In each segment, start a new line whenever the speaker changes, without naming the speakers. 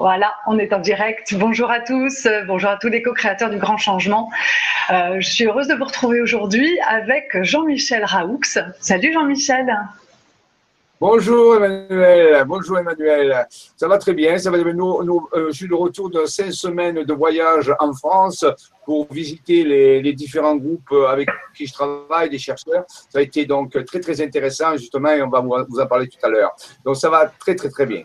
Voilà, on est en direct. Bonjour à tous, bonjour à tous les co-créateurs du Grand Changement. Euh, je suis heureuse de vous retrouver aujourd'hui avec Jean-Michel Raoux. Salut Jean-Michel.
Bonjour Emmanuel, bonjour Emmanuel. Ça va très bien. Ça va. Nous, euh, je suis de retour de cinq semaines de voyage en France pour visiter les, les, différents groupes avec qui je travaille, des chercheurs. Ça a été donc très très intéressant justement et on va vous en parler tout à l'heure. Donc ça va très très très bien.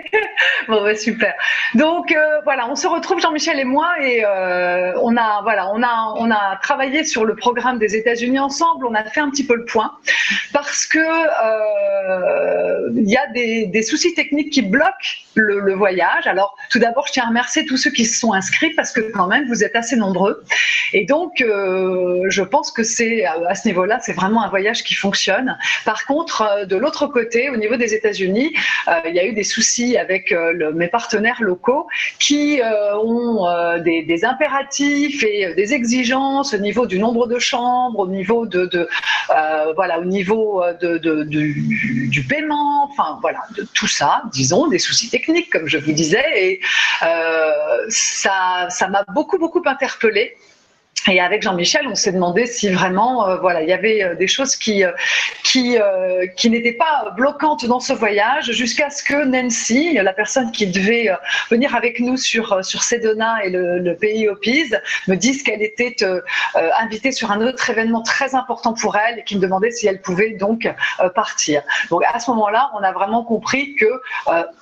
bon, bah, super. Donc euh, voilà, on se retrouve Jean-Michel et moi et euh, on a voilà, on a on a travaillé sur le programme des États-Unis ensemble. On a fait un petit peu le point parce que euh, il y a des, soucis techniques qui bloquent le, le voyage. Alors tout d'abord, je tiens à remercier tous ceux qui se sont inscrits parce que quand même vous êtes assez nombreux et donc je pense que c'est à ce niveau-là, c'est vraiment un voyage qui fonctionne. Par contre, de l'autre côté, au niveau des États-Unis, il y a eu des soucis avec mes partenaires locaux qui euh, ont euh, des, impératifs et des exigences au niveau du nombre de chambres, au niveau de, euh, voilà, au niveau de du, du, paiement, enfin voilà, de tout ça, disons, des soucis techniques comme je vous disais, et ça, ça m'a beaucoup beaucoup interpellée. Et avec Jean-Michel, on s'est demandé si vraiment, euh, voilà, il y avait euh, des choses qui euh, qui n'étaient pas bloquantes dans ce voyage, jusqu'à ce que Nancy, la personne qui devait venir avec nous sur sur Sedona et le, le pays Opis, me dise qu'elle était invitée sur un autre événement très important pour elle et qui me demandait si elle pouvait donc partir. Donc à ce moment-là, on a vraiment compris que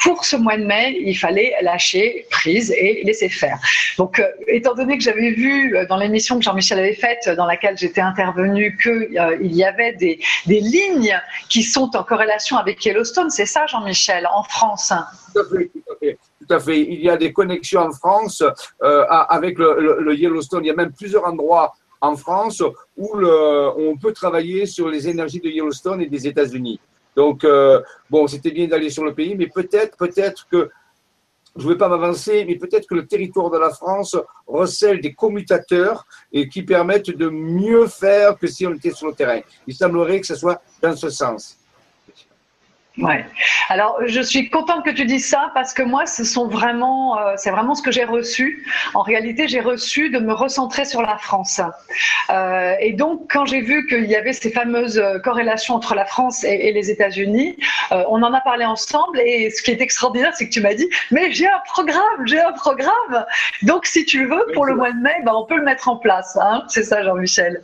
pour ce mois de mai, il fallait lâcher prise et laisser faire. Donc, étant donné que j'avais vu dans l'émission que Jean-Michel avait faite, dans laquelle j'étais intervenue, qu'il euh, y avait des, des, lignes qui sont en corrélation avec Yellowstone. C'est ça, Jean-Michel, en France
tout à, fait, tout à, fait, Il y a des connexions en France euh, avec le, Yellowstone. Il y a même plusieurs endroits en France où on peut travailler sur les énergies de Yellowstone et des États-Unis. Donc, euh, bon, c'était bien d'aller sur le pays, mais peut-être, peut-être que je ne vais pas m'avancer, mais peut-être que le territoire de la France recèle des commutateurs et qui permettent de mieux faire que si on était sur le terrain. Il semblerait que ce soit dans ce sens.
Ouais. Alors, je suis contente que tu dises ça parce que moi, ce sont vraiment, euh, c'est vraiment ce que j'ai reçu. En réalité, j'ai reçu de me recentrer sur la France. Euh, et donc, quand j'ai vu qu'il y avait ces fameuses euh, corrélations entre la France et, et les États-Unis, euh, on en a parlé ensemble. Et ce qui est extraordinaire, c'est que tu m'as dit, mais j'ai un programme, j'ai un programme. Donc, si tu veux, pour le mois de mai, ben, on peut le mettre en place. Hein c'est ça, Jean-Michel.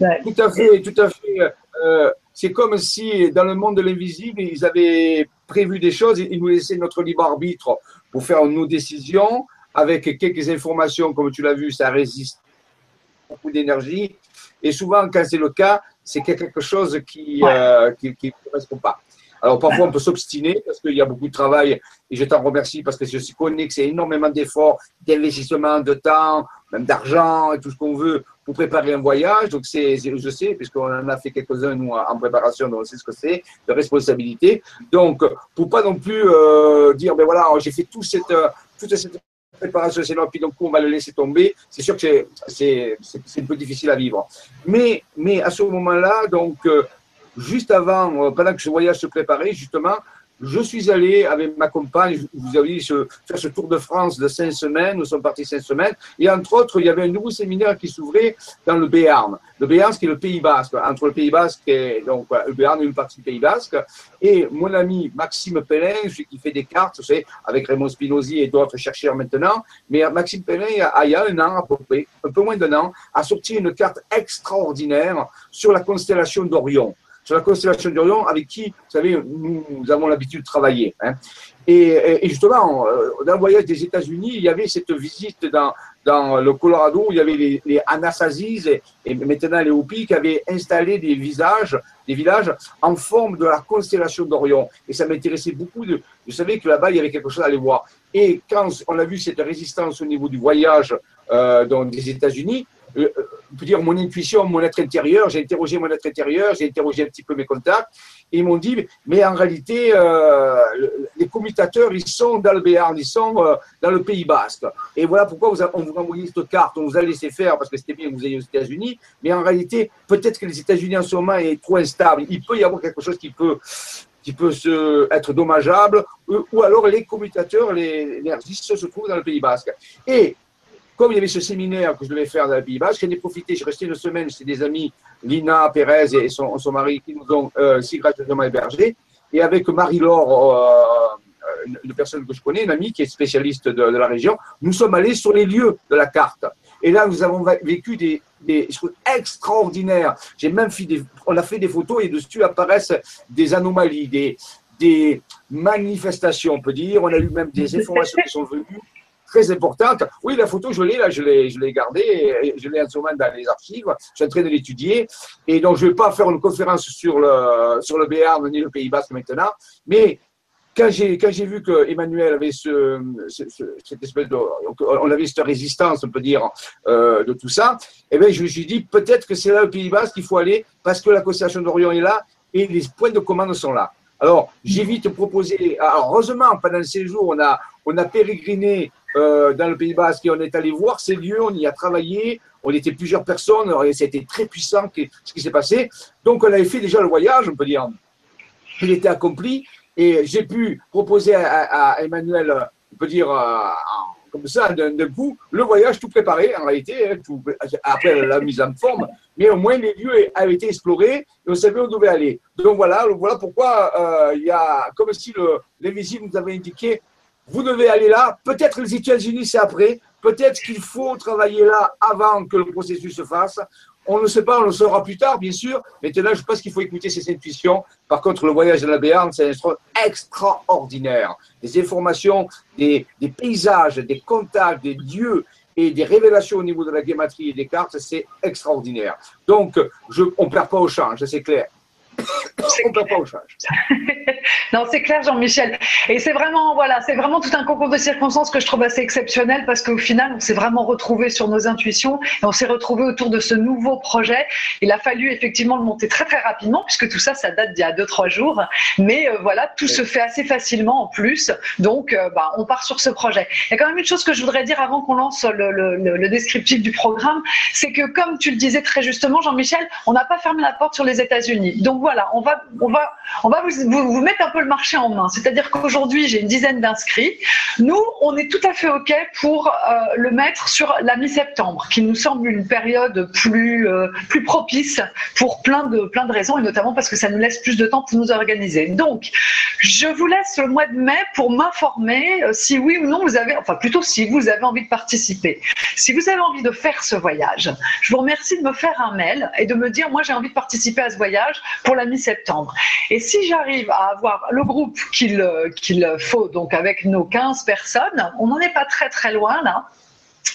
Ouais. Tout à fait, tout à fait. C'est comme si dans le monde de l'invisible, ils avaient prévu des choses, ils nous laissaient notre libre arbitre pour faire nos décisions avec quelques informations, comme tu l'as vu, ça résiste beaucoup d'énergie. Et souvent, quand c'est le cas, c'est quelque chose qui ne euh, qui, qui correspond pas. Alors parfois on peut s'obstiner parce qu'il y a beaucoup de travail et je t'en remercie parce que je connais que c'est énormément d'efforts, d'investissement, de temps, même d'argent et tout ce qu'on veut pour préparer un voyage. Donc c'est, je sais puisqu'on en a fait quelques-uns nous en préparation, donc on sait ce que c'est de responsabilité. Donc pour pas non plus euh, dire ben voilà j'ai fait tout cette toute cette préparation c'est puis donc on va le laisser tomber. C'est sûr que c'est, un peu difficile à vivre. Mais mais à ce moment-là donc euh, juste avant, euh, pendant que ce voyage se préparait, justement, je suis allé avec ma compagne, vous avez ce, faire ce tour de France de cinq semaines, nous sommes partis cinq semaines, et entre autres, il y avait un nouveau séminaire qui s'ouvrait dans le Béarn. Le Béarn, qui est le Pays Basque, entre le Pays Basque et donc le Béarn est une partie du Pays Basque, et mon ami Maxime Pellin, celui qui fait des cartes, vous avec Raymond Spinozzi et d'autres chercheurs maintenant, mais Maxime Pellin, il y a un an à peu près, un peu moins d'un an, a sorti une carte extraordinaire sur la constellation d'Orion sur la constellation d'Orion, avec qui, vous savez, nous, avons l'habitude de travailler. Hein. Et, justement, euh, dans le voyage des États-Unis, il y avait cette visite dans, le Colorado où il y avait les, les et, maintenant les Hopi qui avaient installé des visages, des villages en forme de la constellation d'Orion. Et ça m'intéressait beaucoup. De, je savais que là-bas, il y avait quelque chose à aller voir. Et quand on a vu cette résistance au niveau du voyage euh, dans les États-Unis, euh, on dire mon intuition, mon être intérieur. J'ai interrogé mon être intérieur, j'ai interrogé un petit peu mes contacts. Et ils m'ont dit, mais en réalité, euh, les commutateurs, ils sont dans le Béarn, ils sont euh, dans le Pays Basque. Et voilà pourquoi on vous a envoyé cette carte, on vous a laissé faire parce que c'était bien que vous ayez aux États-Unis. Mais en réalité, peut-être que les États-Unis en ce moment est trop instable. Il peut y avoir quelque chose qui peut qui peut se, être dommageable, ou alors les commutateurs, les, les se trouvent dans le Pays Basque. Et comme il y avait ce séminaire que je devais faire dans le Pays Basque, j'en ai profité, j'ai resté une semaine chez des amis, Lina Pérez et son, son mari, qui nous ont euh, si gracieusement hébergés. Et avec Marie-Laure, euh, une personne que je connais, une amie qui est spécialiste de, de, la région, nous sommes allés sur les lieux de la carte. Et là, nous avons vécu des, des choses extraordinaires. J'ai même fait des, on a fait des photos et dessus apparaissent des anomalies, des, des manifestations, on peut dire. On a eu même des informations qui sont venues très importantes. Oui, la photo, je l'ai là, je l'ai, je l'ai gardée, je l'ai en ce moment dans les archives. Je suis en train de l'étudier. Et donc, je ne vais pas faire une conférence sur le, sur le Béarn ni le Pays Basque maintenant, mais quand j'ai quand j'ai vu que Emmanuel avait ce, cette espèce de on avait cette résistance on peut dire euh, de tout ça eh bien je me suis dit peut-être que c'est là le Pays Basque qu'il faut aller parce que la Constellation d'Orient est là et les points de commande sont là alors j'ai vite proposé alors, heureusement pendant ces jours on a on a pérégriné euh, dans le Pays Basque et on est allé voir ces lieux on y a travaillé on était plusieurs personnes et c'était très puissant ce qui s'est passé. Donc on avait fait déjà le voyage on peut dire. Il était accompli et j'ai pu proposer à, Emmanuel, on peut dire, euh, comme ça, d'un coup, le voyage tout préparé, en réalité, hein, après la mise en forme, mais au moins les lieux avaient été explorés et on savait où on devait aller. Donc voilà, voilà pourquoi euh, il y a, comme si l'invisible nous avait indiqué, vous devez aller là, peut-être les États-Unis c'est après, peut-être qu'il faut travailler là avant que le processus se fasse, on ne sait pas, on le saura plus tard, bien sûr. Maintenant, je pense qu'il faut écouter ses intuitions. Par contre, le voyage de la Béarn, c'est un instrument extraordinaire. Des informations, des, paysages, des contacts, des dieux et des révélations au niveau de la guématrie et des cartes, c'est extraordinaire. Donc, je, on ne perd pas au change, c'est clair. On peut pas au change.
non, c'est clair, Jean-Michel. Et c'est vraiment, voilà, c'est vraiment tout un concours de circonstances que je trouve assez exceptionnel parce qu'au final, on s'est vraiment retrouvé sur nos intuitions et on s'est retrouvé autour de ce nouveau projet. Il a fallu effectivement le monter très très rapidement puisque tout ça, ça date d'il y a deux trois jours. Mais euh, voilà, tout se fait assez facilement en plus. Donc, euh, bah, on part sur ce projet. Il y a quand même une chose que je voudrais dire avant qu'on lance le, le, le, descriptif du programme, c'est que comme tu le disais très justement, Jean-Michel, on n'a pas fermé la porte sur les États-Unis. Donc voilà, on va, on va, on va vous, mettre un peu le marché en main. C'est-à-dire qu'aujourd'hui, j'ai une dizaine d'inscrits. Nous, on est tout à fait OK pour euh, le mettre sur la mi-septembre, qui nous semble une période plus, euh, plus propice pour plein de, plein de raisons, et notamment parce que ça nous laisse plus de temps pour nous organiser. Donc, je vous laisse le mois de mai pour m'informer euh, si oui ou non vous avez, enfin plutôt si vous avez envie de participer. Si vous avez envie de faire ce voyage, je vous remercie de me faire un mail et de me dire, moi j'ai envie de participer à ce voyage la mi-septembre. Et si j'arrive à avoir le groupe qu'il qu'il faut, donc avec nos 15 personnes, on n'en est pas très très loin là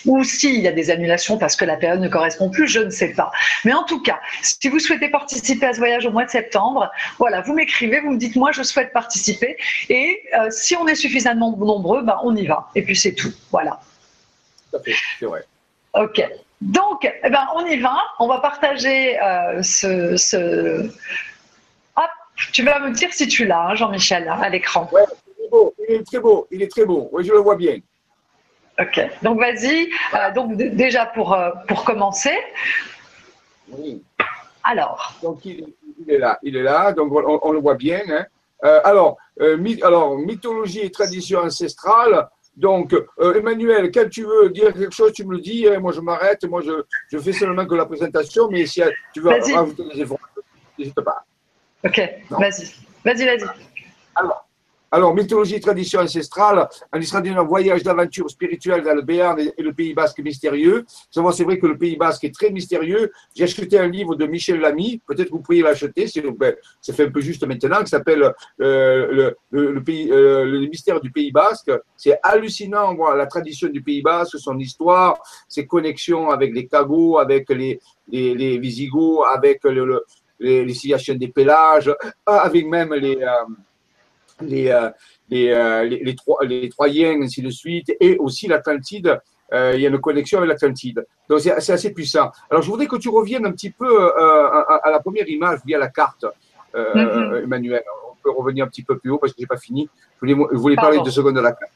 ou s'il y a des annulations parce que la période ne correspond plus, je ne sais pas. Mais en tout cas, si vous souhaitez participer à ce voyage au mois de septembre, voilà, vous m'écrivez, vous me dites moi je souhaite participer et euh, si on est suffisamment nombreux, ben, on y va. Et puis c'est tout. Voilà.
C'est vrai.
Ok. Donc, eh ben, on y va. On va partager euh, ce, tu vas me dire si tu l'as, hein, Jean-Michel, à l'écran.
Ouais, il est très beau. Il est très beau. Oui, je le vois bien.
Ok. Donc, vas-y. Euh, donc, déjà pour, euh, pour commencer.
Oui.
Alors.
Donc, il, est là. Il est là. Donc, on, le voit bien. Hein. alors, alors, mythologie et tradition ancestrale. Donc, euh, Emmanuel, quand tu veux dire quelque chose, tu me le dis. Hein, moi, je m'arrête. Moi, je, je, fais seulement que la présentation. Mais si tu veux rajouter des informations, n'hésite pas.
Ok, vas-y. Vas-y, vas-y.
Alors, alors, mythologie et tradition ancestrale, un un voyage d'aventure spirituelle dans le Béarn et le Pays Basque mystérieux. C'est vrai que le Pays Basque est très mystérieux. J'ai acheté un livre de Michel Lamy, peut-être que vous pourriez l'acheter, ben, ça fait un peu juste maintenant, qui s'appelle euh, le, le, pays, euh, le mystère du Pays Basque. C'est hallucinant, la tradition du Pays Basque, son histoire, ses connexions avec les Cagots, avec les, les, les Visigoths, avec le, les des pélages, avec même les... Euh, les, euh, les, euh, les, les, les, Troyens, ainsi de suite, et aussi l'Atlantide. Euh, il y a une connexion avec l'Atlantide. Donc c'est assez puissant. Alors je voudrais que tu reviennes un petit peu à, la première image via la carte, mm-hmm. Emmanuel. On peut revenir un petit peu plus haut parce que j'ai pas fini. Je voulais, je voulais parler deux secondes de la carte.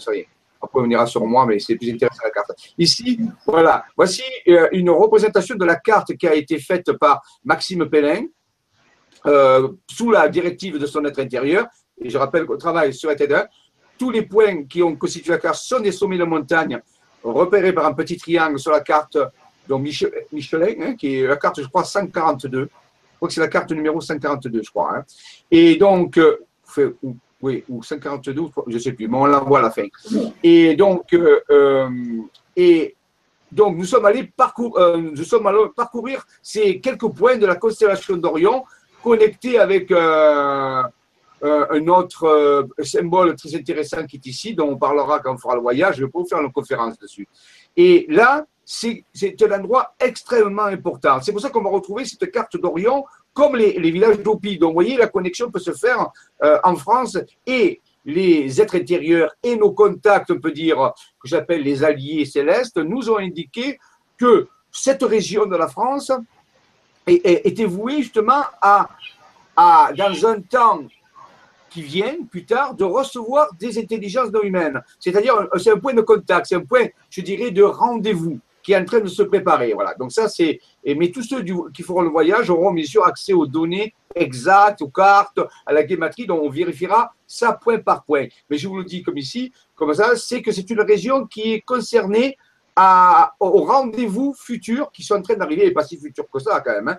ça y est. Après, on ira sur moi, mais c'est plus intéressant la carte. Ici, voilà. Voici une représentation de la carte qui a été faite par Maxime Pellin, euh, sous la directive de son être intérieur. Et je rappelle qu'au travail sur ETED1, tous les points qui ont constitué la carte sont des sommets de montagne repérés par un petit triangle sur la carte donc Michelin, hein, qui est la carte, je crois, 142. Je crois que c'est la carte numéro 142, je crois. Hein. Et donc, euh, ou 142, je ne sais plus, mais on la voit à la fin. Et donc, euh, et donc nous sommes allés parcour, nous sommes allés parcourir ces quelques points de la constellation d'Orion connecté avec euh, euh, un autre euh, symbole très intéressant qui est ici, dont on parlera quand on fera le voyage. Je vais vous faire une conférence dessus. Et là, c'est un endroit extrêmement important. C'est pour ça qu'on va retrouver cette carte d'Orion comme les, villages d'Opi. Donc, vous voyez, la connexion peut se faire en France et les êtres intérieurs et nos contacts, on peut dire, que j'appelle les alliés célestes, nous ont indiqué que cette région de la France était voué justement à, à, dans un temps qui vient plus tard, de recevoir des intelligences non humaines. C'est-à-dire, c'est un point de contact, c'est un point, je dirais, de rendez-vous qui est en train de se préparer. Voilà. Donc ça, c'est. Mais tous ceux qui feront le voyage auront bien sûr accès aux données exactes, aux cartes, à la guématrie, dont on vérifiera ça point par point. Mais je vous le dis comme ici, comme ça, c'est que c'est une région qui est concernée à, au rendez-vous futur qui sont en train d'arriver, et pas si futur que ça quand même, hein,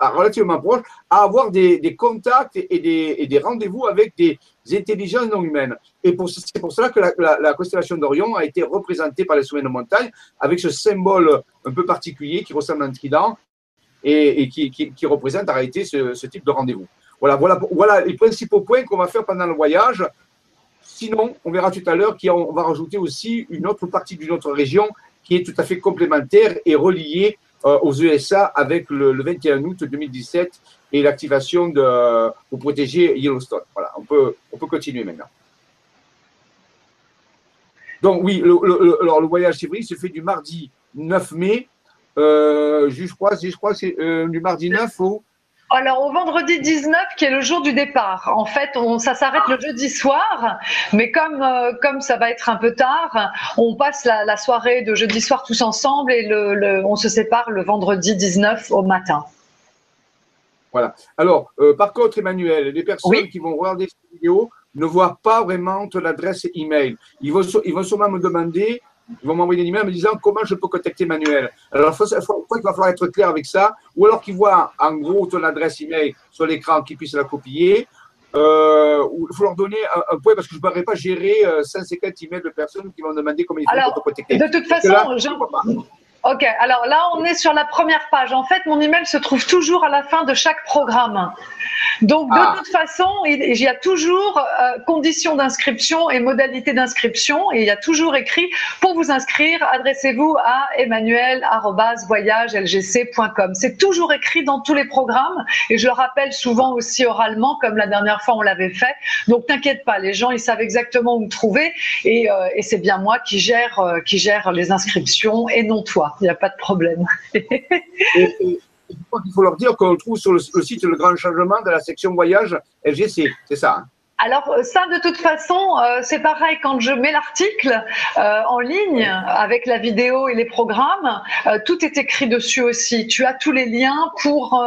relativement proche, à avoir des, des contacts et des, des rendez-vous avec des intelligences non humaines. Et c'est pour cela que la, la, la constellation d'Orion a été représentée par les sommets de montagne avec ce symbole un peu particulier qui ressemble à un trident et, et qui, qui, qui, représente en réalité ce, ce type de rendez-vous. Voilà, voilà, voilà les principaux points qu'on va faire pendant le voyage. Sinon, on verra tout à l'heure qu'on va rajouter aussi une autre partie d'une autre région qui est tout à fait complémentaire et reliée euh, aux USA avec le, 21 août 2017 et l'activation de pour protéger Yellowstone. Voilà, on peut, on peut continuer maintenant. Donc oui, le, alors le voyage, vrai, se fait du mardi 9 mai, euh, je crois, je crois que c'est euh, du mardi 9 au
alors au vendredi 19 qui est le jour du départ. En fait, on, ça s'arrête le jeudi soir, mais comme euh, comme ça va être un peu tard, on passe la, soirée de jeudi soir tous ensemble et le, on se sépare le vendredi 19 au matin.
Voilà. Alors, euh, par contre, Emmanuel, les personnes qui vont regarder cette vidéo ne voient pas vraiment ton adresse email. Ils vont, ils vont sûrement me demander ils vont m'envoyer un email me disant comment je peux contacter Manuel? Alors, il faut, va falloir être clair avec ça, ou alors qu'ils voient en gros ton adresse email sur l'écran, qu'ils puissent la copier. Euh, il faut leur donner un, point parce que je ne pourrais pas gérer 150 euh, emails de personnes qui vont demander comment ils font
pour te contacter. De toute façon, je... Ok, alors là, on est sur la première page. En fait, mon email se trouve toujours à la fin de chaque programme. Donc, de ah. toute façon, il y a toujours euh, conditions d'inscription et modalités d'inscription. Et il y a toujours écrit pour vous inscrire, adressez-vous à emmanuel.voyagelgc.com. C'est toujours écrit dans tous les programmes. Et je le rappelle souvent aussi oralement, comme la dernière fois on l'avait fait. Donc, t'inquiète pas, les gens, ils savent exactement où me trouver. Et, euh, et c'est bien moi qui gère, euh, qui gère les inscriptions et non toi il n'y a pas de problème.
il faut leur dire qu'on trouve sur le, site Le Grand Changement de la section voyage LGC, c'est ça hein
alors euh, ça, de toute façon, euh, c'est pareil quand je mets l'article euh, en ligne avec la vidéo et les programmes, tout est écrit dessus aussi. Tu as tous les liens pour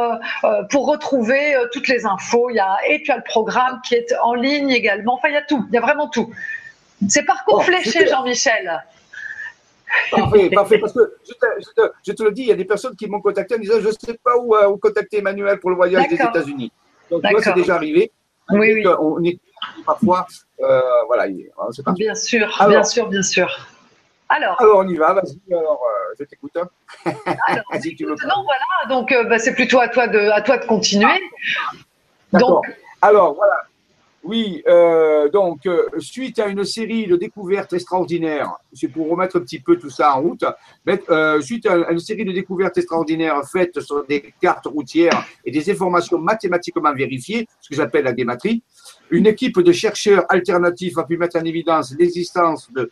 pour retrouver toutes les infos. Il y a et tu as le programme qui est en ligne également. Enfin, il y a tout. Il y a vraiment tout. C'est parcours oh, fléché, Jean-Michel.
Parfait, parfait. Parce que je te, le dis, il y a des personnes qui m'ont contacté en disant Je ne sais pas où, euh, où, contacter Emmanuel pour le voyage des États-Unis. Donc, moi, c'est déjà arrivé.
Oui, oui.
On est parfois. Euh, voilà,
c'est parti. Bien sûr, bien sûr, bien sûr.
Alors, alors on y va, vas-y, alors euh, je t'écoute.
Alors, si tu veux. Non, voilà, donc bah, c'est plutôt à toi de, à toi de continuer.
donc, alors voilà, oui, euh, donc, euh, suite à une série de découvertes extraordinaires, c'est pour remettre un petit peu tout ça en route, mais, euh, suite à une série de découvertes extraordinaires faites sur des cartes routières et des informations mathématiquement vérifiées, ce que j'appelle la dématrie, une équipe de chercheurs alternatifs a pu mettre en évidence l'existence de,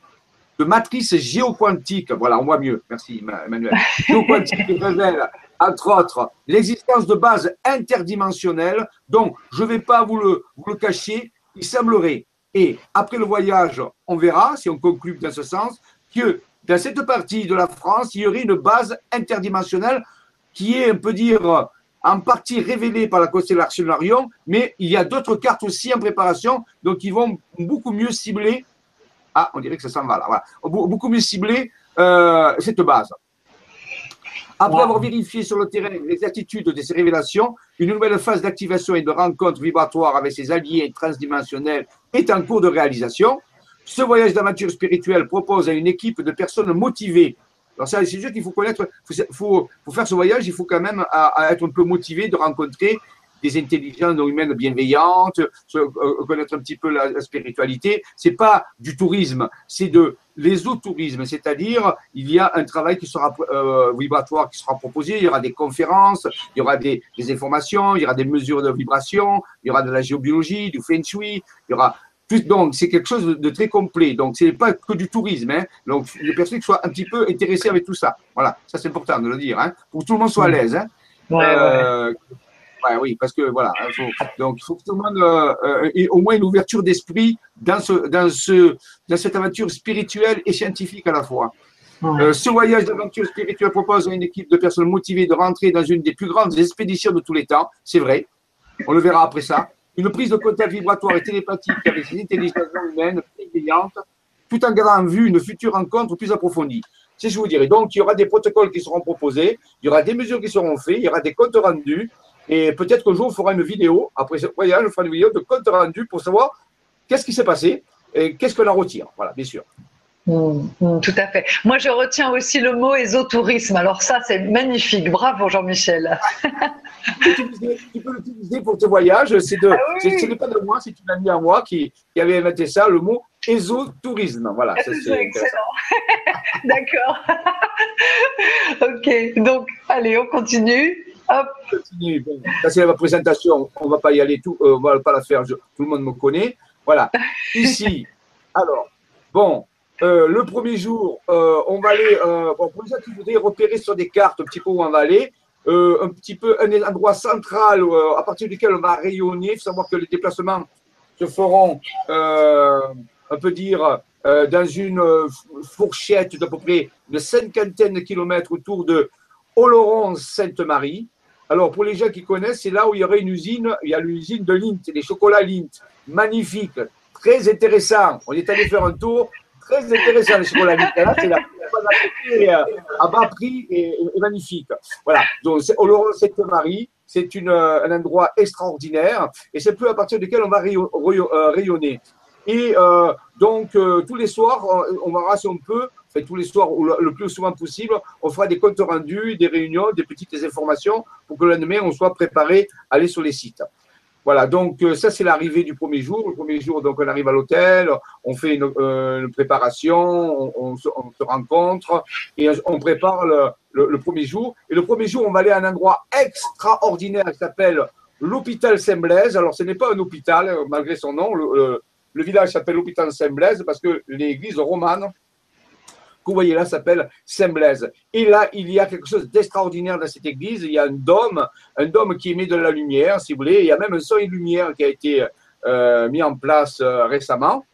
de matrices géoquantiques, voilà, on voit mieux, merci Emmanuel, géoquantiques qui révèlent entre autres, l'existence de bases interdimensionnelles dont je ne vais pas vous le, cacher, il semblerait, et après le voyage, on verra, si on conclut dans ce sens, que dans cette partie de la France, il y aurait une base interdimensionnelle qui est, on peut dire, en partie révélées par la constellation Larion, mais il y a d'autres cartes aussi en préparation, donc ils vont beaucoup mieux cibler. Ah, on dirait que ça s'en va là. Voilà. Beaucoup mieux cibler euh, cette base. Après avoir vérifié sur le terrain l'exactitude de ces révélations, une nouvelle phase d'activation et de rencontre vibratoire avec ses alliés transdimensionnels est en cours de réalisation. Ce voyage d'aventure spirituelle propose à une équipe de personnes motivées. Alors, c'est sûr qu'il faut connaître, faut, faire ce voyage, il faut quand même être un peu motivé de rencontrer des intelligences humaines bienveillantes, euh, connaître un petit peu la, spiritualité. C'est pas du tourisme, c'est de l'ésotourisme, c'est-à-dire il y a un travail qui sera euh, vibratoire qui sera proposé, il y aura des conférences, il y aura des, informations, il y aura des mesures de vibration, il y aura de la géobiologie, du feng shui, il y aura donc, c'est quelque chose de, très complet. Donc, ce n'est pas que du tourisme. Hein. Donc, les personnes qui soient un petit peu intéressées avec tout ça. Voilà, ça c'est important de le dire. Hein, pour que tout le monde soit à l'aise. Hein. Ouais, euh, oui, parce que voilà, donc il faut que tout le monde euh, ait au moins une ouverture d'esprit dans, ce, dans, ce, dans cette aventure spirituelle et scientifique à la fois. Euh, ce voyage d'aventure spirituelle propose à une équipe de personnes motivées de rentrer dans une des plus grandes expéditions de tous les temps, c'est vrai, on le verra après ça. Une prise de contact vibratoire et télépathique avec ces intelligences humaines bienveillantes, tout en gardant en vue une future rencontre plus approfondie. C'est ce que je vous dirais. Donc, il y aura des protocoles qui seront proposés, il y aura des mesures qui seront faites, il y aura des comptes rendus, et peut-être qu'un jour, on fera une vidéo, après ce voyage, on fera une vidéo de compte rendu pour savoir qu'est-ce qui s'est passé et qu'est-ce qu'on en retire. Voilà, bien sûr.
Mmh, mmh, tout à fait. Moi, je retiens aussi le mot ésotourisme. Alors ça, c'est magnifique. Bravo, Jean-Michel.
tu peux l'utiliser pour tes voyages. C'est de, ah ce n'est pas de moi, c'est une amie à moi qui, qui avait inventé ça, le mot ésotourisme. Voilà,
c'est excellent. D'accord. ok, donc allez, on continue. Hop.
ça c'est ma présentation. On va pas y aller tout, euh, on va pas la faire. tout le monde me connaît. Voilà. Ici, alors, bon, euh, le premier jour, euh, on va aller. bon, pour les gens qui voudraient repérer sur des cartes un petit peu où on va aller, un petit peu un endroit central à partir duquel on va rayonner. Il faut savoir que les déplacements se feront, on peut dire, dans une fourchette d'à peu près de cinquantaine de kilomètres autour de Oloron-Sainte-Marie. Alors, pour les gens qui connaissent, c'est là où il y aurait une usine, il y a l'usine de Lint, des chocolats Lint. Magnifique, très intéressant. On est allé faire un tour, très intéressant les chocolats Lint. Là, c'est la euh, à bas prix et, magnifique. Voilà, donc Oloron Sainte-Marie, c'est un endroit extraordinaire et c'est peu à partir duquel on va euh, rayonner. Et euh, donc, tous les soirs, on, va verra si on peut tous les soirs le, plus souvent possible, on fera des comptes rendus, des réunions, des petites informations pour que le lendemain, on soit préparé à aller sur les sites. Voilà, donc euh, ça c'est l'arrivée du premier jour. Le premier jour, donc on arrive à l'hôtel, on fait une, euh, préparation, on, se, rencontre et on prépare le, premier jour. Et le premier jour, on va aller à un endroit extraordinaire qui s'appelle l'hôpital Saint-Blaise. Alors ce n'est pas un hôpital malgré son nom. Le, le village s'appelle l'hôpital Saint-Blaise parce que l'église romane vous voyez là s'appelle Saint-Blaise. Et là, il y a quelque chose d'extraordinaire dans cette église. Il y a un dôme, un dôme qui émet de la lumière, si vous voulez. Il y a même un son et lumière qui a été euh, mis en place euh, récemment.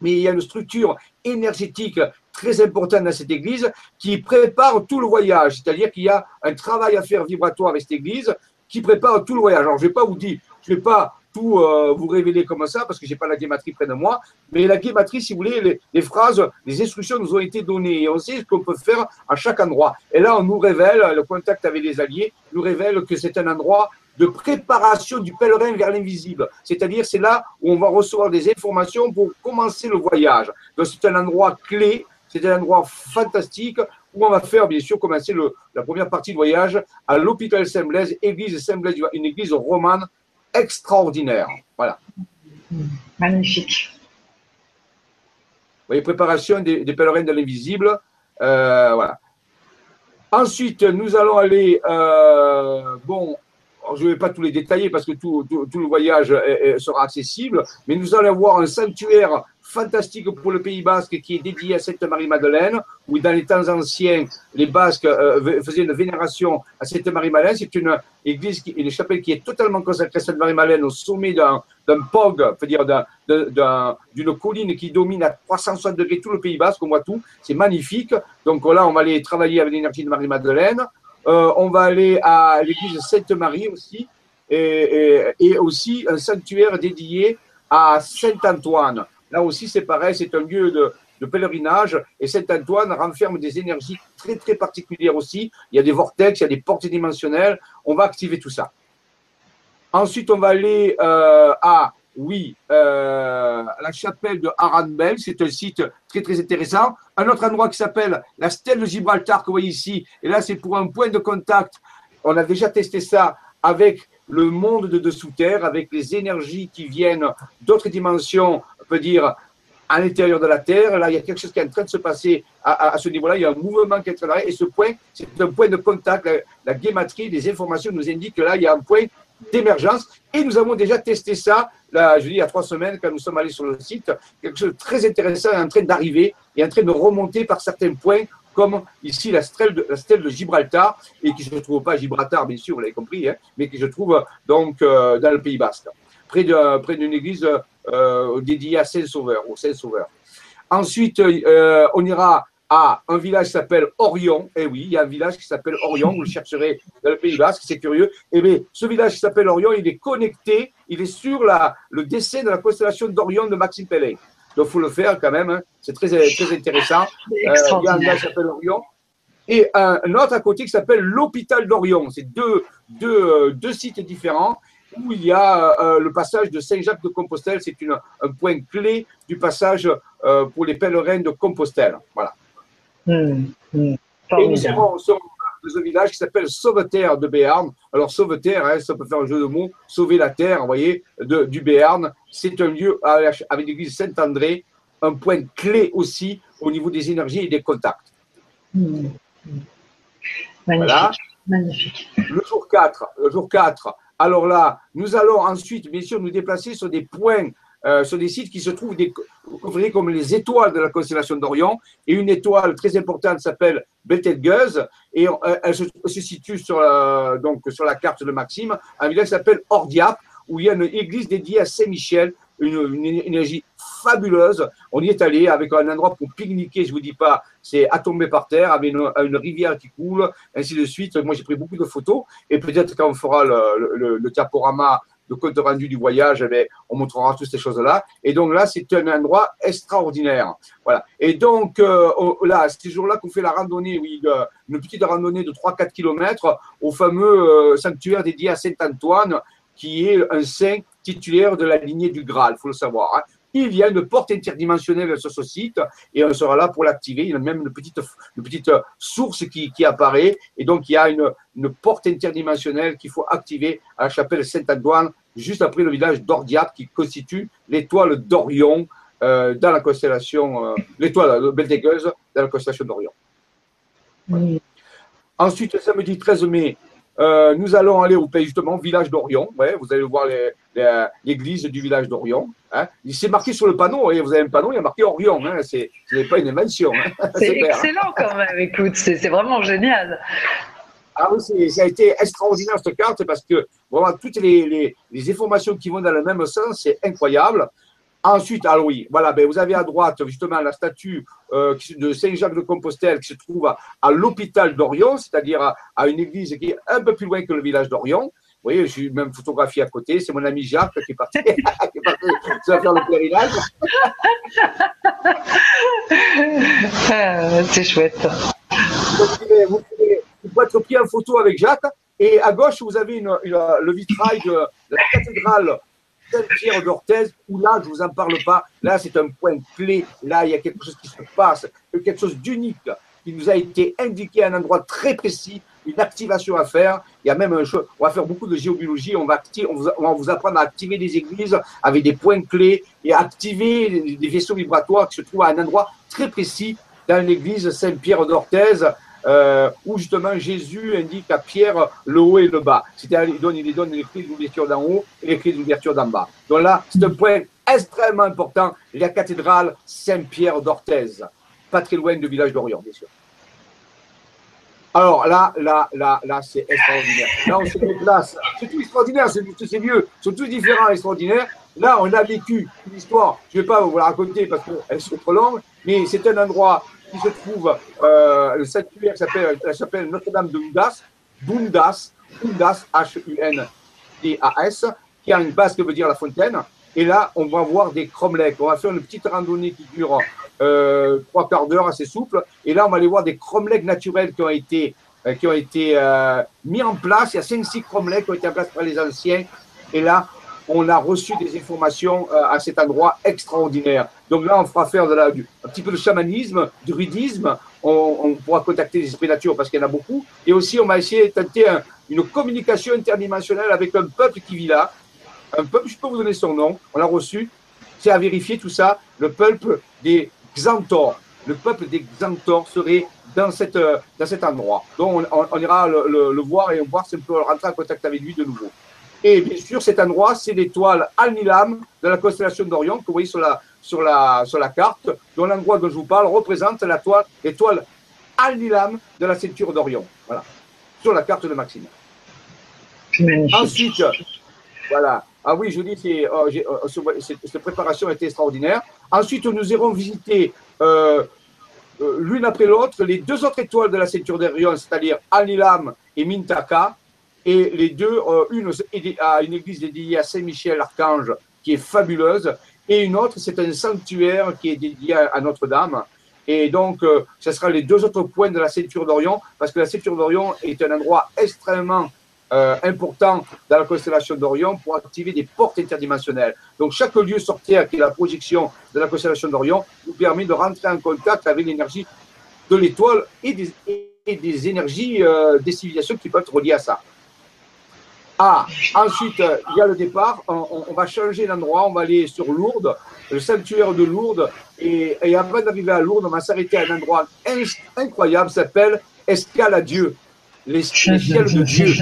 Mais il y a une structure énergétique très importante dans cette église qui prépare tout le voyage. C'est-à-dire qu'il y a un travail à faire vibratoire avec cette église qui prépare tout le voyage. Alors, je ne vais pas vous dire, je ne vais pas tout euh, vous révéler comme ça parce que j'ai pas la guématrie près de moi. Mais la guématrie, si vous voulez, les, phrases, les instructions nous ont été données et on sait ce qu'on peut faire à chaque endroit. Et là, on nous révèle, le contact avec les alliés nous révèle que c'est un endroit de préparation du pèlerin vers l'invisible. C'est-à-dire, c'est là où on va recevoir des informations pour commencer le voyage. Donc, c'est un endroit clé, c'est un endroit fantastique où on va faire, bien sûr, commencer la première partie du voyage à l'hôpital Saint-Blaise, église Saint-Blaise, une église romane extraordinaire. Voilà.
Magnifique.
Vous voyez, préparation des, pèlerins de l'invisible. Euh, voilà. Ensuite, nous allons aller, euh, bon, je ne vais pas tous les détailler parce que tout, tout, le voyage sera accessible, mais nous allons avoir un sanctuaire fantastique pour le Pays Basque qui est dédié à Sainte Marie-Madeleine, où dans les temps anciens, les Basques euh, faisaient une vénération à Sainte Marie-Madeleine. C'est une église, qui, une chapelle qui est totalement consacrée à Sainte Marie-Madeleine au sommet d'un pog, dire d'une colline qui domine à 360 degrés tout le Pays Basque, on voit tout. C'est magnifique. Donc là, on va aller travailler avec l'énergie de Marie-Madeleine. on va aller à l'église Sainte-Marie aussi, et, aussi un sanctuaire dédié à Saint-Antoine. Là aussi, c'est pareil, c'est un lieu de, pèlerinage. Et Saint-Antoine renferme des énergies très, très particulières aussi. Il y a des vortex, il y a des portes dimensionnelles. On va activer tout ça. Ensuite, on va aller euh, à, oui, euh, la chapelle de Aranbel. C'est un site très, très intéressant. Un autre endroit qui s'appelle la stèle de Gibraltar que vous voyez ici. Et là, c'est pour un point de contact. On a déjà testé ça avec le monde de dessous terre, avec les énergies qui viennent d'autres dimensions, on dire à l'intérieur de la Terre. Là, il y a quelque chose qui est en train de se passer à, ce niveau-là. Il y a un mouvement qui est en train Et ce point, c'est un point de contact. La, la guématrie, les informations nous indiquent que là, il y a un point d'émergence. Et nous avons déjà testé ça, là, je dis, il y a trois semaines, quand nous sommes allés sur le site. Quelque chose de très intéressant est en train d'arriver et en train de remonter par certains points, comme ici la stèle de, la stèle de Gibraltar, et qui ne se trouve pas à Gibraltar, bien sûr, vous l'avez compris, hein, mais qui se trouve donc euh, dans le Pays Basque, près d'une près église euh, dédiée à Saint-Sauveur, au Saint-Sauveur. Ensuite, euh, on ira à un village qui s'appelle Orion. Eh oui, il y a un village qui s'appelle Orion, vous le chercherez dans le Pays Basque, c'est curieux. Eh bien, ce village qui s'appelle Orion, il est connecté, il est sur la, le dessin de la constellation d'Orion de Maxime Pellet. Donc, il faut le faire quand même, hein. c'est très, très intéressant. Euh, il y a un village qui s'appelle Orion. Et un, autre à côté qui s'appelle l'hôpital d'Orion. C'est deux, deux, euh, deux sites différents où il y a euh, le passage de Saint-Jacques de Compostelle. C'est un point clé du passage pour les pèlerins de Compostelle. Voilà. Hmm, hmm. Et nous serons, dans un village qui s'appelle Sauveterre de Béarn. Alors, Sauveterre, hein, ça peut faire un jeu de mots, sauver la terre, vous voyez, de, du Béarn. C'est un lieu avec l'église Saint-André, un point clé aussi au niveau des énergies et des contacts. Hmm,
Magnifique. Magnifique.
Le jour 4, le jour 4, alors là, nous allons ensuite, bien sûr, nous déplacer sur des points euh, sur des sites qui se trouvent comme les étoiles de la constellation d'Orion. Et une étoile très importante s'appelle Betelgeuse. Et euh, elle se, situe la, donc sur la carte de Maxime, un village s'appelle Ordiap, où il y a une église dédiée à Saint-Michel, une, énergie fabuleuse. On y est allé avec un endroit pour pique-niquer, je vous dis pas, c'est à tomber par terre, avec une, rivière qui coule, ainsi de suite. Moi, j'ai pris beaucoup de photos et peut-être quand on fera le, le, le diaporama le compte rendu du voyage, eh on montrera toutes ces choses-là. Et donc là, c'est un endroit extraordinaire. Voilà. Et donc euh, là, ce jour-là qu'on fait la randonnée, oui, une petite randonnée de 3-4 km au fameux euh, sanctuaire dédié à Saint-Antoine, qui est un saint titulaire de la lignée du Graal, faut le savoir. Hein il y a une porte interdimensionnelle sur ce site et on sera là pour l'activer. Il y a même une petite, une petite source qui, qui apparaît et donc il y a une, une porte interdimensionnelle qu'il faut activer à la chapelle Saint-Antoine, juste après le village d'Ordiat qui constitue l'étoile d'Orion euh, dans la constellation, euh, l'étoile Beltégueuse dans la constellation d'Orion. Ensuite, samedi 13 mai, euh, nous allons aller au pays justement, village d'Orion. Ouais, vous allez voir l'église du village d'Orion. Hein. C'est marqué sur le panneau. Et vous avez un panneau, il y a marqué Orion. Hein. Ce n'est pas une invention.
Hein. C'est excellent quand même. Écoute, c'est vraiment génial.
Ah oui, ça a été extraordinaire cette carte parce que vraiment toutes les, les informations qui vont dans le même sens, c'est incroyable. Ensuite, alors oui, voilà, ben vous avez à droite justement la statue euh, de Saint-Jacques de Compostelle qui se trouve à, l'hôpital d'Orion, c'est-à-dire à, une église qui est un peu plus loin que le village d'Orion. Vous voyez, je suis même photographié à côté. C'est mon ami Jacques qui est parti, qui est parti faire le pèlerinage.
Ah, c'est chouette.
Vous pouvez, vous, pouvez, être pris en photo avec Jacques. Et à gauche, vous avez une, le vitrail de la cathédrale Saint-Pierre d'Orthez, où là, je ne vous en parle pas, là, c'est un point clé, là, il y a quelque chose qui se passe, quelque chose d'unique qui nous a été indiqué à un endroit très précis, une activation à faire. Il y a même un chose, on va faire beaucoup de géobiologie, on va, activer, on, va vous apprendre à activer des églises avec des points clés et activer des vaisseaux vibratoires qui se trouvent à un endroit très précis dans l'église Saint-Pierre d'Orthez. Euh, où justement Jésus indique à Pierre le haut et le bas. C'est-à-dire, il, donne, donne les clés d'ouverture d'en haut et les clés d'ouverture d'en bas. Donc là, c'est un point extrêmement important, la cathédrale Saint-Pierre d'Orthez, pas très loin du village d'Orient, bien sûr. Alors là, là, là, là, c'est extraordinaire. Là, on se déplace. C'est tout extraordinaire, c'est ces lieux sont tous différents, extraordinaires. Là, on a vécu une histoire, je ne vais pas vous la raconter parce qu'elle est trop longue, mais c'est un endroit qui se trouve, euh, le sanctuaire s'appelle, Notre-Dame de Ludas, Bundas, Bundas, H-U-N-D-A-S, qui a une base qui veut dire la fontaine. Et là, on va voir des cromlechs. On va faire une petite randonnée qui dure euh, trois quarts d'heure, assez souple. Et là, on va aller voir des cromlechs naturels qui ont été, euh, qui ont été euh, mis en place. Il y a 5-6 cromlechs qui ont été en place par les anciens. Et là, on a reçu des informations à cet endroit extraordinaire. Donc là, on fera faire de la, un petit peu de chamanisme, du rudisme. On, on, pourra contacter les esprits nature parce qu'il y en a beaucoup. Et aussi, on va essayer de tenter une communication interdimensionnelle avec un peuple qui vit là. Un peuple, je peux vous donner son nom, on l'a reçu. C'est à vérifier tout ça. Le peuple des Xantor. Le peuple des Xantor serait dans, cette, dans cet endroit. Donc, on, ira le, voir et on voir si on peut rentrer en contact avec lui de nouveau. Et bien sûr, cet endroit, c'est l'étoile Al-Nilam de la constellation d'Orion que vous voyez sur la, sur la, sur la carte, dont l'endroit dont je vous parle représente l'étoile Al-Nilam de la ceinture d'Orion. Voilà, sur la carte de Maxime. Ensuite, voilà. Ah oui, je vous dis, oh, oh, cette préparation a été extraordinaire. Ensuite, nous irons visiter euh, l'une après l'autre les deux autres étoiles de la ceinture d'Orion, c'est-à-dire Anilam et Mintaka. Et les deux, euh, une à une église dédiée à Saint-Michel Archange, qui est fabuleuse, et une autre, c'est un sanctuaire qui est dédié à, Notre-Dame. Et donc, ce sera les deux autres points de la ceinture d'Orion, parce que la ceinture d'Orion est un endroit extrêmement euh, important dans la constellation d'Orion pour activer des portes interdimensionnelles. Donc chaque lieu sortir qui est la projection de la constellation d'Orion nous permet de rentrer en contact avec l'énergie de l'étoile et des, énergies euh, des civilisations qui peuvent être reliées à ça. Ah, ensuite, il y a le départ. On, va changer d'endroit. On va aller sur Lourdes, le sanctuaire de Lourdes. Et, et avant d'arriver à Lourdes, on va s'arrêter à un endroit incroyable, s'appelle Escale à Dieu les, ciels de Dieu.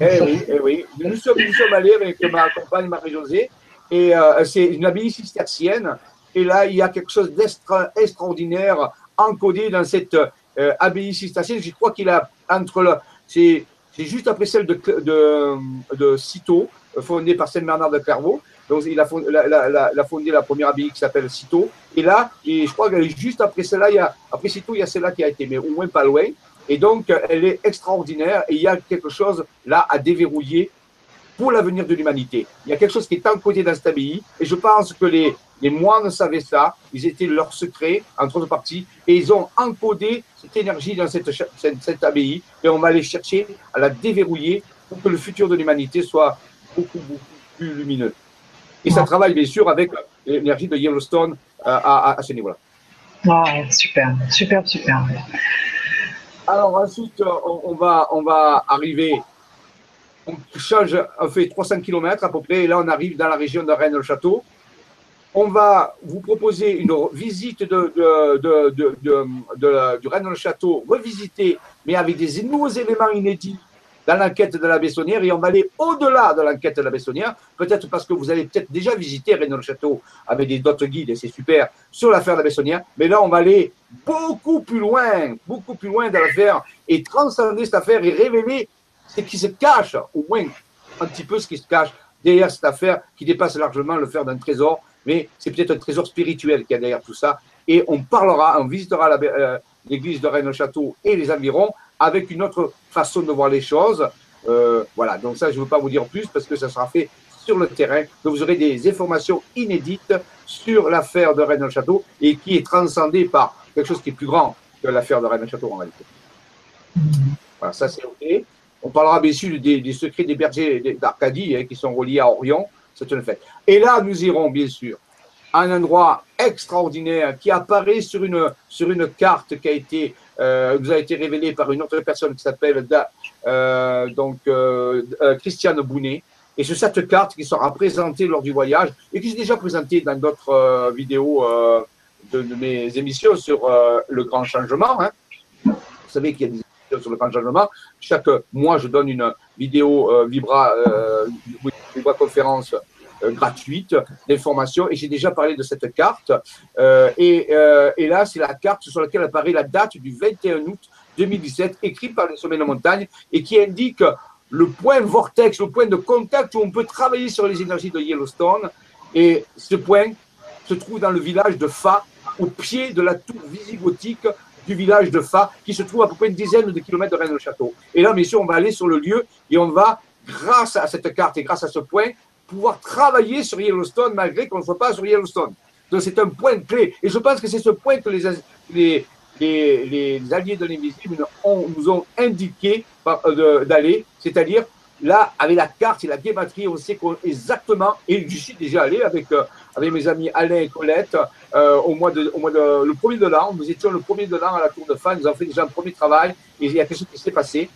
Eh oui, eh oui. Nous sommes, nous sommes allés avec ma compagne Marie-Josée, et euh, c'est une abbaye cistercienne. Et là, il y a quelque chose d'extraordinaire encodé dans cette euh, abbaye cistercienne. Je crois qu'il a entre le. C'est juste après celle de, de, de Citeaux, fondée par Saint Bernard de Clairvaux. Donc, il a fondé la, première abbaye qui s'appelle Citeaux. Et là, et je crois que juste après celle-là, y a, après Citeaux, il y a celle-là qui a été, mais au moins pas loin. Et donc, elle est extraordinaire et il y a quelque chose là à déverrouiller pour l'avenir de l'humanité. Il y a quelque chose qui est encodé dans cette abbaye et je pense que les, les moines savaient ça, ils étaient leur secret, entre autres parties, et ils ont encodé cette énergie dans cette, cette, abbaye et on va aller chercher à la déverrouiller pour que le futur de l'humanité soit beaucoup, beaucoup plus lumineux. Et ça travaille bien sûr avec l'énergie de Yellowstone euh, à, à, ce niveau-là.
super, super, super.
Alors ensuite, on, va, on va arriver, on fait 300 km à peu près, et là on arrive dans la région de Rennes-le-Château. On va vous proposer une visite de, du Rennes-le-Château, revisiter, mais avec des nouveaux éléments inédits dans l'enquête de la Bessonnière et on va aller au-delà de l'enquête de la Bessonnière, peut-être parce que vous avez peut-être déjà visité Renault Château avec d'autres guides et c'est super sur l'affaire de la Bessonnière, mais là on va aller beaucoup plus loin, beaucoup plus loin de l'affaire et transcender cette affaire et révéler ce qui se cache, au moins un petit peu ce qui se cache derrière cette affaire qui dépasse largement le faire d'un trésor, mais c'est peut-être un trésor spirituel qui y a derrière tout ça. Et on parlera, on visitera euh, l'église de Rennes-le-Château et les environs avec une autre façon de voir les choses. Euh, voilà, donc ça, je ne veux pas vous dire plus parce que ça sera fait sur le terrain, que vous aurez des informations inédites sur l'affaire de Rennes-le-Château et qui est transcendée par quelque chose qui est plus grand que l'affaire de Rennes-le-Château en réalité. Voilà, ça c'est OK. On parlera bien sûr des, secrets des bergers d'Arcadie hein, qui sont reliés à Orion, c'est une fait. Et là, nous irons bien sûr à un endroit extraordinaire qui apparaît sur une, carte qui a été euh, nous a été révélé par une autre personne qui s'appelle euh, donc euh, Christiane Bounet. Et c'est cette carte qui sera présentée lors du voyage et qui est déjà présentée dans d'autres vidéos de, mes émissions sur le grand changement. Hein. Vous savez qu'il y a sur le changement. Chaque mois, je donne une vidéo Vibra, Vibra conférence euh, gratuite d'information. Et j'ai déjà parlé de cette carte. Euh, et, euh, et, là, c'est la carte sur laquelle apparaît la date du 21 août 2017, écrite par les sommets de montagne, et qui indique le point vortex, le point de contact où on peut travailler sur les énergies de Yellowstone. Et ce point se trouve dans le village de Fa, au pied de la tour visigothique du village de Fa, qui se trouve à peu près une dizaine de kilomètres de Rennes-le-Château. Et là, bien sûr, on va aller sur le lieu et on va, grâce à cette carte et grâce à ce point, pouvoir travailler sur Yellowstone malgré qu'on ne soit pas sur Yellowstone. Donc c'est un point clé. Et je pense que c'est ce point que les, les, les, alliés de l'invisible nous ont indiqué euh, d'aller, c'est-à-dire là, avec la carte et la guématrie, on sait exactement, et je suis déjà allé avec, euh, avec mes amis Alain et Colette euh, au, mois de, au mois de, le premier de l'an, nous étions le premier de l'an à la Tour de Fan, nous avons fait déjà un premier travail, et il y a quelque chose qui s'est passé,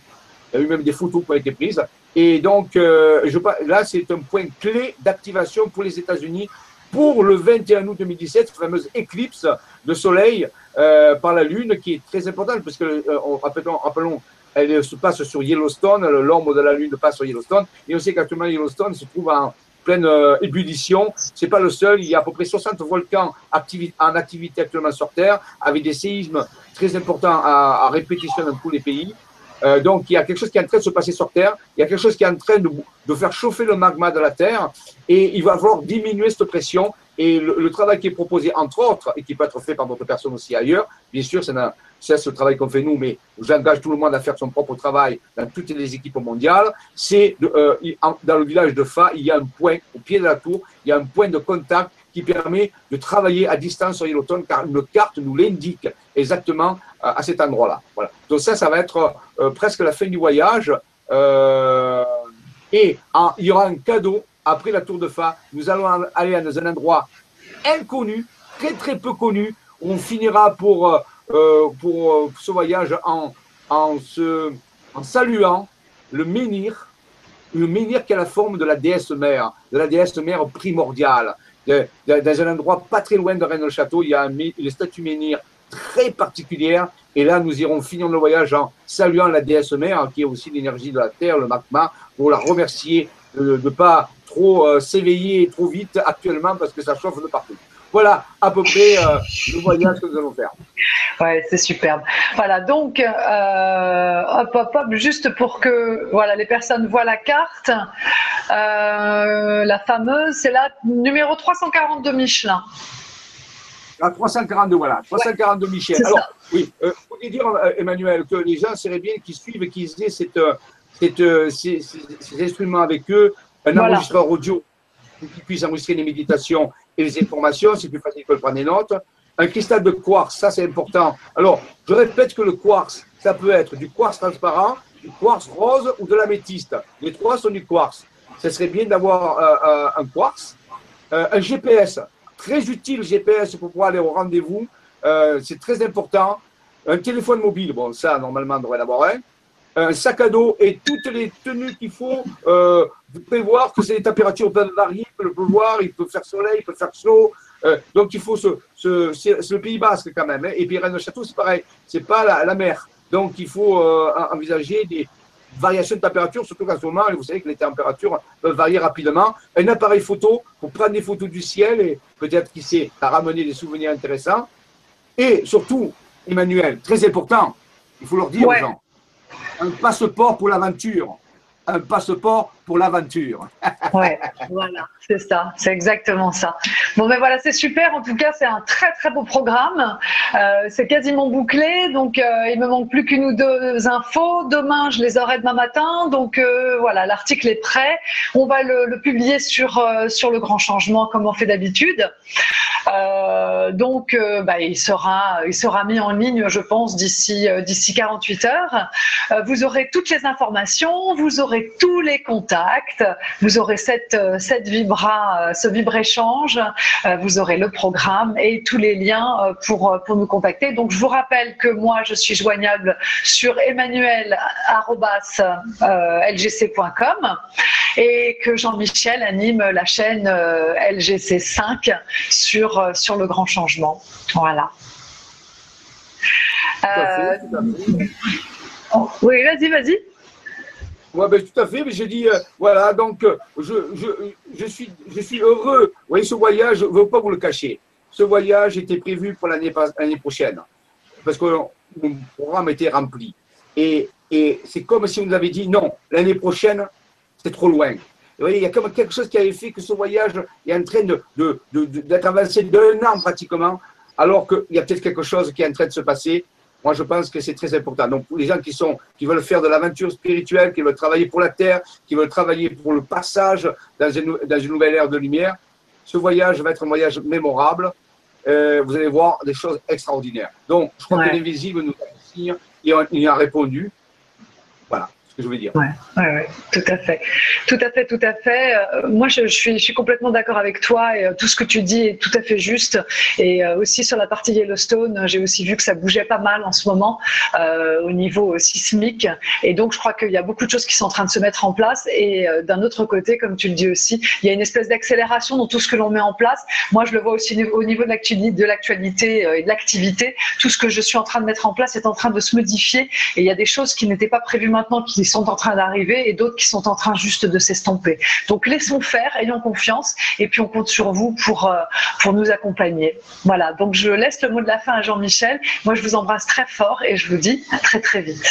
il y a eu même des photos qui ont été prises, et donc je, là, c'est un point clé d'activation pour les États-Unis pour le 21 août 2017, cette fameuse éclipse de soleil euh, par la Lune qui est très importante parce que, euh, rappelons, rappelons, elle se passe sur Yellowstone, l'ombre de la Lune passe sur Yellowstone, et on sait qu'actuellement Yellowstone se trouve en pleine euh, ébullition. C'est pas le seul, il y a à peu près 60 volcans en activité actuellement sur Terre, avec des séismes très importants à, répétition dans tous les pays. Euh, donc, il y a quelque chose qui est en train de se passer sur Terre, il y a quelque chose qui est en train de, de faire chauffer le magma de la Terre, et il va falloir diminuer cette pression. Et le, travail qui est proposé, entre autres, et qui peut être fait par d'autres personnes aussi ailleurs, bien sûr, c'est ce travail qu'on fait nous, mais j'engage tout le monde à faire son propre travail dans toutes les équipes mondiales, c'est euh, dans le village de Fa, il y a un point, au pied de la tour, il y a un point de contact qui permet de travailler à distance sur Yellowstone, car une carte nous l'indique exactement euh, à cet endroit-là. Voilà. Donc ça, ça va être euh, presque la fin du voyage. Et il y aura un cadeau après la Tour de Fa. Nous allons aller dans un endroit inconnu, très très peu connu. On finira pour, pour ce voyage en, en, saluant le menhir, le menhir qui a la forme de la déesse mère, de la déesse mère primordiale dans un endroit pas très loin de Rennes-le-Château, il y a une statue menhir très particulière. Et là, nous irons finir le voyage en saluant la déesse mère, qui est aussi l'énergie de la terre, le magma, pour la remercier de ne pas trop euh, s'éveiller trop vite actuellement parce que ça chauffe de partout. Voilà à peu près euh, le voyage que nous allons faire.
Ouais, c'est superbe. Voilà, donc, euh, hop, hop, hop, juste pour que voilà, les personnes voient la carte, euh, la fameuse, c'est la numéro 342 Michelin.
La 342, voilà, 342 Michelin. Alors, oui, il faut dire, Emmanuel, que les gens seraient bien qu'ils suivent et qu'ils aient cette, cette, ces, ces, instruments avec eux, un enregistreur audio pour qu'ils puissent enregistrer les méditations et les informations, c'est plus facile que de prendre des notes. Un cristal de quartz, ça c'est important. Alors, je répète que le quartz, ça peut être du quartz transparent, du quartz rose ou de l'améthyste. Les trois sont du quartz. Ce serait bien d'avoir euh, euh, un quartz. Euh, un GPS, très utile GPS pour pouvoir aller au rendez-vous. c'est très important. Un téléphone mobile, bon, ça, normalement, on devrait en avoir un un sac à dos et toutes les tenues qu'il faut. Euh, vous pouvez voir que les températures peuvent varier, il peut pleuvoir, il peut faire soleil, il peut faire chaud. Euh, donc il faut ce, ce c'est le Pays Basque quand même. Hein. Et puis Rennes Château, c'est pareil, c'est pas la, la, mer. Donc il faut euh, envisager des variations de température, surtout qu'en ce moment, vous savez que les températures peuvent varier rapidement. Un appareil photo pour prendre des photos du ciel et peut-être qui sait à ramener des souvenirs intéressants. Et surtout, Emmanuel, très important, il faut leur dire aux gens un passeport pour l'aventure. Un passeport pour l'aventure.
ouais, voilà, c'est ça, c'est exactement ça. Bon, ben voilà, c'est super. En tout cas, c'est un très très beau programme. Euh, c'est quasiment bouclé, donc euh, il me manque plus qu'une ou deux infos. Demain, je les aurai demain matin. Donc euh, voilà, l'article est prêt. On va le, publier sur sur le grand changement comme on fait d'habitude. donc, bah, il sera il sera mis en ligne, je pense, d'ici d'ici 48 heures. vous aurez toutes les informations, vous aurez tous les contacts vous aurez cette, euh, cette vibra, euh, ce vibre-échange, euh, vous aurez le programme et tous les liens pour, pour nous contacter. Donc, je vous rappelle que moi, je suis joignable sur emmanuel.lgc.com et que Jean-Michel anime la chaîne LGC5 sur, sur le grand changement. Voilà. oui, vas-y, vas-y.
Oui, ben, tout à fait. Mais j'ai dit, euh, voilà, donc euh, je, je, je, suis, je suis heureux. Vous voyez, ce voyage, je ne veux pas vous le cacher. Ce voyage était prévu pour l'année prochaine parce que mon programme était rempli. Et, et c'est comme si on nous avait dit non, l'année prochaine, c'est trop loin. Vous voyez, il y a comme quelque chose qui avait fait que ce voyage est en train d'être de, de, de, avancé d'un an pratiquement, alors qu'il y a peut-être quelque chose qui est en train de se passer. Moi, je pense que c'est très important. Donc, pour les gens qui, sont, qui veulent faire de l'aventure spirituelle, qui veulent travailler pour la Terre, qui veulent travailler pour le passage dans une, dans une nouvelle ère de lumière, ce voyage va être un voyage mémorable. Euh, vous allez voir des choses extraordinaires. Donc, je crois que l'invisible nous a et on y a répondu. Voilà je veux dire.
Ouais, ouais, tout à fait. Tout à fait, tout à fait. Euh, moi, je, suis, je suis complètement d'accord avec toi et euh, tout ce que tu dis est tout à fait juste. Et euh, aussi sur la partie Yellowstone, j'ai aussi vu que ça bougeait pas mal en ce moment au niveau sismique. Et donc, je crois qu'il y a beaucoup de choses qui sont en train de se mettre en place. Et d'un autre côté, comme tu le dis aussi, il y a une espèce d'accélération dans tout ce que l'on met en place. Moi, je le vois aussi au niveau de l'actualité et de l'activité. Tout ce que je suis en train de mettre en place est en train de se modifier. Et il y a des choses qui n'étaient pas prévues maintenant qui sont en train d'arriver et d'autres qui sont en train juste de s'estomper. Donc laissons faire, ayons confiance et puis on compte sur vous pour, euh, pour nous accompagner. Voilà, donc je laisse le mot de la fin à Jean-Michel. Moi, je vous embrasse très fort et je vous dis à très très vite.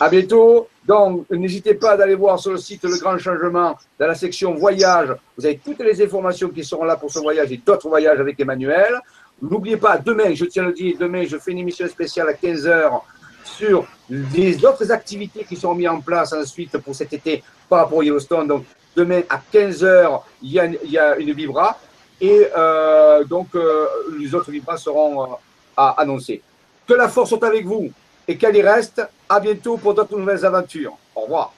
À bientôt. Donc, n'hésitez pas d'aller voir sur le site Le Grand Changement, dans la section Voyage. Vous avez toutes les informations qui seront là pour ce voyage et d'autres voyages avec Emmanuel. N'oubliez pas, demain, je tiens à le dire, demain, je fais une émission spéciale à 15h sur les autres activités qui sont mises en place ensuite pour cet été par rapport au Yellowstone. Donc, demain à 15h, il y a, il y a une Vibra et euh, donc euh, les autres Vibras seront euh, à annoncer. Que la force soit avec vous et qu'elle y reste. À bientôt pour d'autres nouvelles aventures. Au revoir.